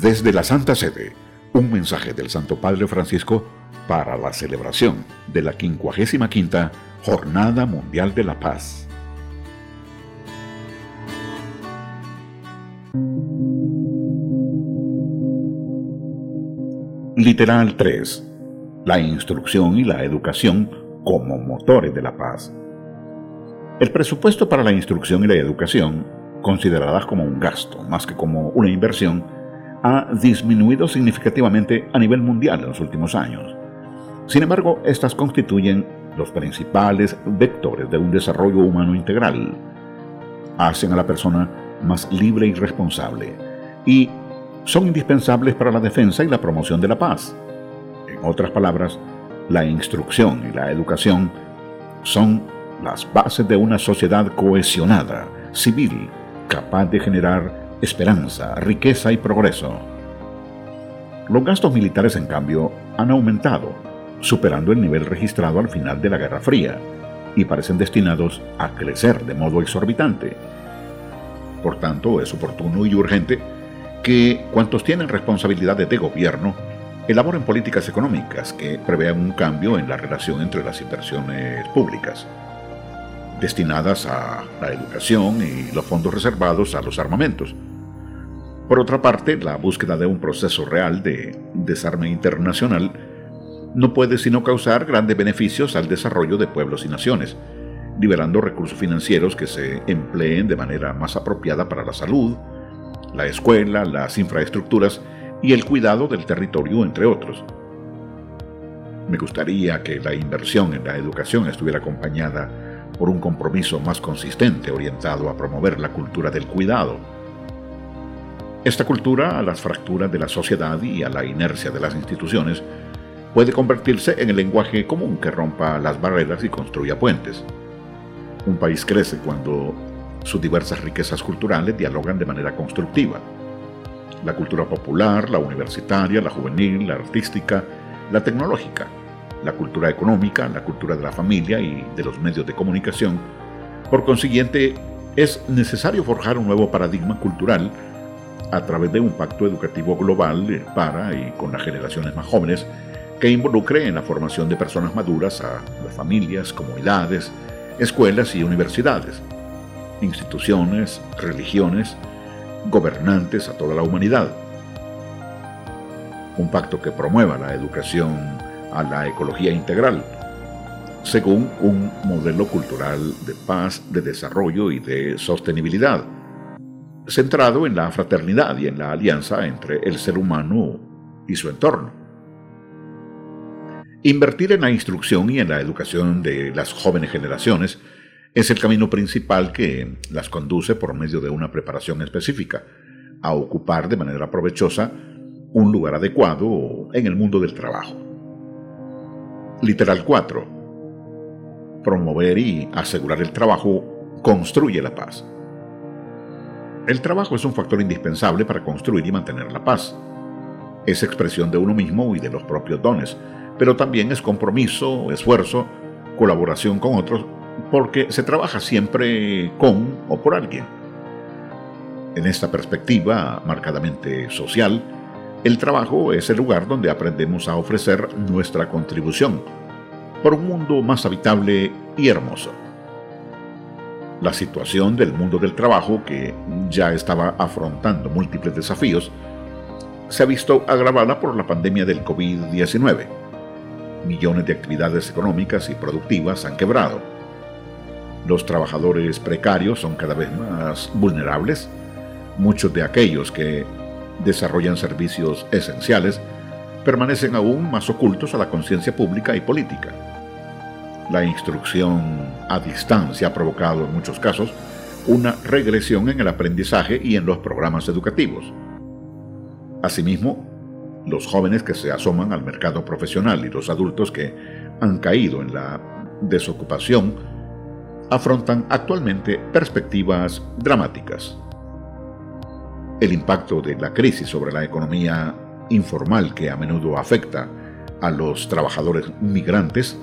Desde la Santa Sede, un mensaje del Santo Padre Francisco para la celebración de la 55 Jornada Mundial de la Paz. Literal 3. La instrucción y la educación como motores de la paz. El presupuesto para la instrucción y la educación, consideradas como un gasto más que como una inversión, ha disminuido significativamente a nivel mundial en los últimos años. Sin embargo, estas constituyen los principales vectores de un desarrollo humano integral. Hacen a la persona más libre y responsable y son indispensables para la defensa y la promoción de la paz. En otras palabras, la instrucción y la educación son las bases de una sociedad cohesionada, civil, capaz de generar esperanza, riqueza y progreso. Los gastos militares, en cambio, han aumentado, superando el nivel registrado al final de la Guerra Fría, y parecen destinados a crecer de modo exorbitante. Por tanto, es oportuno y urgente que cuantos tienen responsabilidades de gobierno elaboren políticas económicas que prevean un cambio en la relación entre las inversiones públicas, destinadas a la educación y los fondos reservados a los armamentos, por otra parte, la búsqueda de un proceso real de desarme internacional no puede sino causar grandes beneficios al desarrollo de pueblos y naciones, liberando recursos financieros que se empleen de manera más apropiada para la salud, la escuela, las infraestructuras y el cuidado del territorio, entre otros. Me gustaría que la inversión en la educación estuviera acompañada por un compromiso más consistente orientado a promover la cultura del cuidado, esta cultura, a las fracturas de la sociedad y a la inercia de las instituciones, puede convertirse en el lenguaje común que rompa las barreras y construya puentes. Un país crece cuando sus diversas riquezas culturales dialogan de manera constructiva. La cultura popular, la universitaria, la juvenil, la artística, la tecnológica, la cultura económica, la cultura de la familia y de los medios de comunicación. Por consiguiente, es necesario forjar un nuevo paradigma cultural a través de un pacto educativo global para y con las generaciones más jóvenes que involucre en la formación de personas maduras a las familias, comunidades, escuelas y universidades, instituciones, religiones, gobernantes a toda la humanidad. Un pacto que promueva la educación a la ecología integral, según un modelo cultural de paz, de desarrollo y de sostenibilidad centrado en la fraternidad y en la alianza entre el ser humano y su entorno. Invertir en la instrucción y en la educación de las jóvenes generaciones es el camino principal que las conduce por medio de una preparación específica a ocupar de manera provechosa un lugar adecuado en el mundo del trabajo. Literal 4. Promover y asegurar el trabajo construye la paz. El trabajo es un factor indispensable para construir y mantener la paz. Es expresión de uno mismo y de los propios dones, pero también es compromiso, esfuerzo, colaboración con otros, porque se trabaja siempre con o por alguien. En esta perspectiva marcadamente social, el trabajo es el lugar donde aprendemos a ofrecer nuestra contribución por un mundo más habitable y hermoso la situación del mundo del trabajo, que ya estaba afrontando múltiples desafíos, se ha visto agravada por la pandemia del COVID-19. Millones de actividades económicas y productivas han quebrado. Los trabajadores precarios son cada vez más vulnerables. Muchos de aquellos que desarrollan servicios esenciales permanecen aún más ocultos a la conciencia pública y política. La instrucción a distancia ha provocado en muchos casos una regresión en el aprendizaje y en los programas educativos. Asimismo, los jóvenes que se asoman al mercado profesional y los adultos que han caído en la desocupación afrontan actualmente perspectivas dramáticas. El impacto de la crisis sobre la economía informal que a menudo afecta a los trabajadores migrantes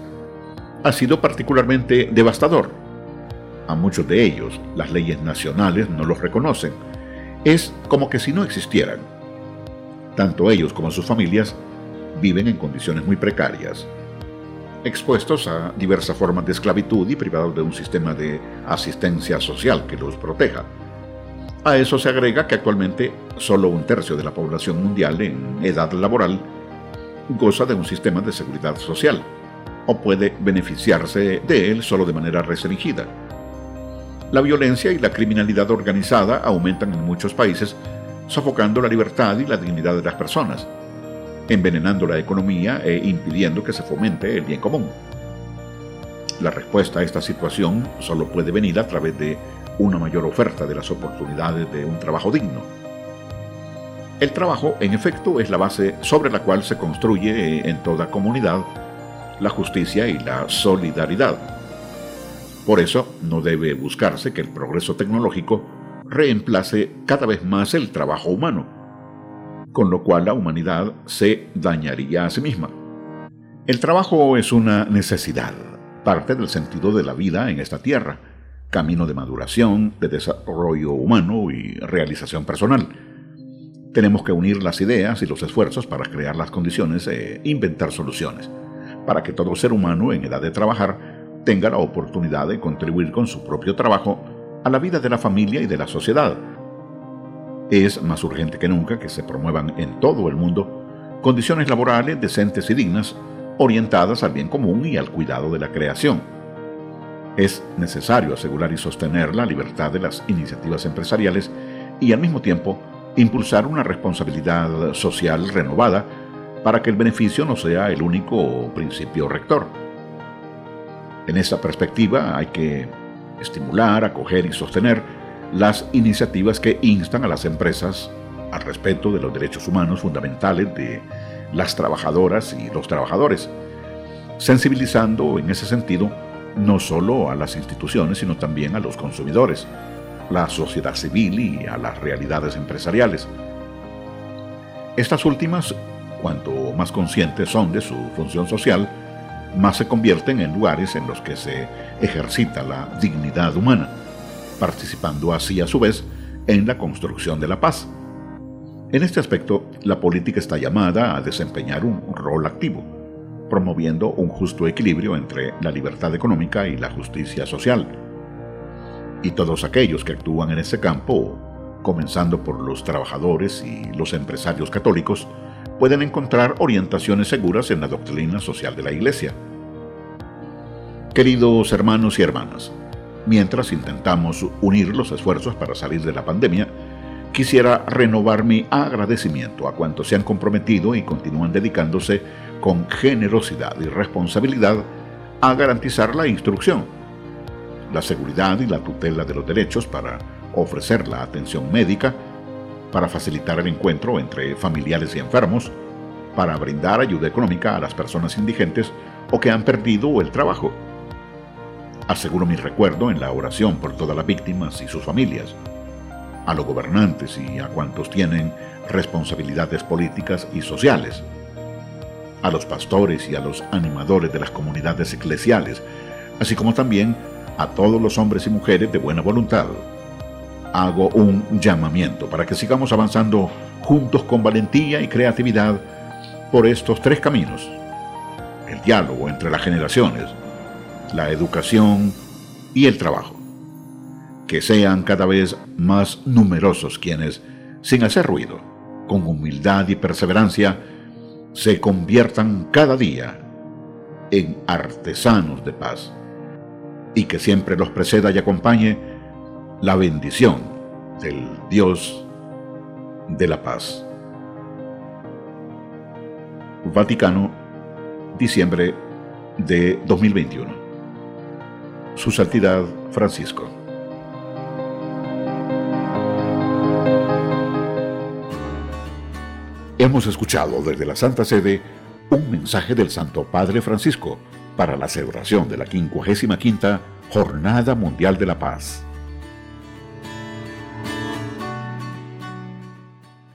ha sido particularmente devastador. A muchos de ellos las leyes nacionales no los reconocen. Es como que si no existieran. Tanto ellos como sus familias viven en condiciones muy precarias, expuestos a diversas formas de esclavitud y privados de un sistema de asistencia social que los proteja. A eso se agrega que actualmente solo un tercio de la población mundial en edad laboral goza de un sistema de seguridad social o puede beneficiarse de él solo de manera restringida. La violencia y la criminalidad organizada aumentan en muchos países, sofocando la libertad y la dignidad de las personas envenenando la economía e impidiendo que se fomente el bien común. La respuesta a esta situación solo puede venir a través de una mayor oferta de las oportunidades de un trabajo digno. El trabajo, en efecto, es la base sobre la cual se construye en toda comunidad la justicia y la solidaridad. Por eso, no debe buscarse que el progreso tecnológico reemplace cada vez más el trabajo humano con lo cual la humanidad se dañaría a sí misma. El trabajo es una necesidad, parte del sentido de la vida en esta tierra, camino de maduración, de desarrollo humano y realización personal. Tenemos que unir las ideas y los esfuerzos para crear las condiciones e inventar soluciones, para que todo ser humano en edad de trabajar tenga la oportunidad de contribuir con su propio trabajo a la vida de la familia y de la sociedad, es más urgente que nunca que se promuevan en todo el mundo condiciones laborales decentes y dignas, orientadas al bien común y al cuidado de la creación. Es necesario asegurar y sostener la libertad de las iniciativas empresariales y al mismo tiempo impulsar una responsabilidad social renovada para que el beneficio no sea el único principio rector. En esta perspectiva hay que estimular, acoger y sostener las iniciativas que instan a las empresas al respeto de los derechos humanos fundamentales de las trabajadoras y los trabajadores, sensibilizando en ese sentido no solo a las instituciones, sino también a los consumidores, la sociedad civil y a las realidades empresariales. Estas últimas, cuanto más conscientes son de su función social, más se convierten en lugares en los que se ejercita la dignidad humana participando así a su vez en la construcción de la paz. En este aspecto, la política está llamada a desempeñar un rol activo, promoviendo un justo equilibrio entre la libertad económica y la justicia social. Y todos aquellos que actúan en ese campo, comenzando por los trabajadores y los empresarios católicos, pueden encontrar orientaciones seguras en la doctrina social de la Iglesia. Queridos hermanos y hermanas, Mientras intentamos unir los esfuerzos para salir de la pandemia, quisiera renovar mi agradecimiento a cuantos se han comprometido y continúan dedicándose con generosidad y responsabilidad a garantizar la instrucción, la seguridad y la tutela de los derechos para ofrecer la atención médica, para facilitar el encuentro entre familiares y enfermos, para brindar ayuda económica a las personas indigentes o que han perdido el trabajo Aseguro mi recuerdo en la oración por todas las víctimas y sus familias, a los gobernantes y a cuantos tienen responsabilidades políticas y sociales, a los pastores y a los animadores de las comunidades eclesiales, así como también a todos los hombres y mujeres de buena voluntad. Hago un llamamiento para que sigamos avanzando juntos con valentía y creatividad por estos tres caminos. El diálogo entre las generaciones, la educación y el trabajo. Que sean cada vez más numerosos quienes, sin hacer ruido, con humildad y perseverancia, se conviertan cada día en artesanos de paz y que siempre los preceda y acompañe la bendición del Dios de la paz. Vaticano, diciembre de 2021 su Santidad Francisco. Hemos escuchado desde la Santa Sede un mensaje del Santo Padre Francisco para la celebración de la 55 Jornada Mundial de la Paz.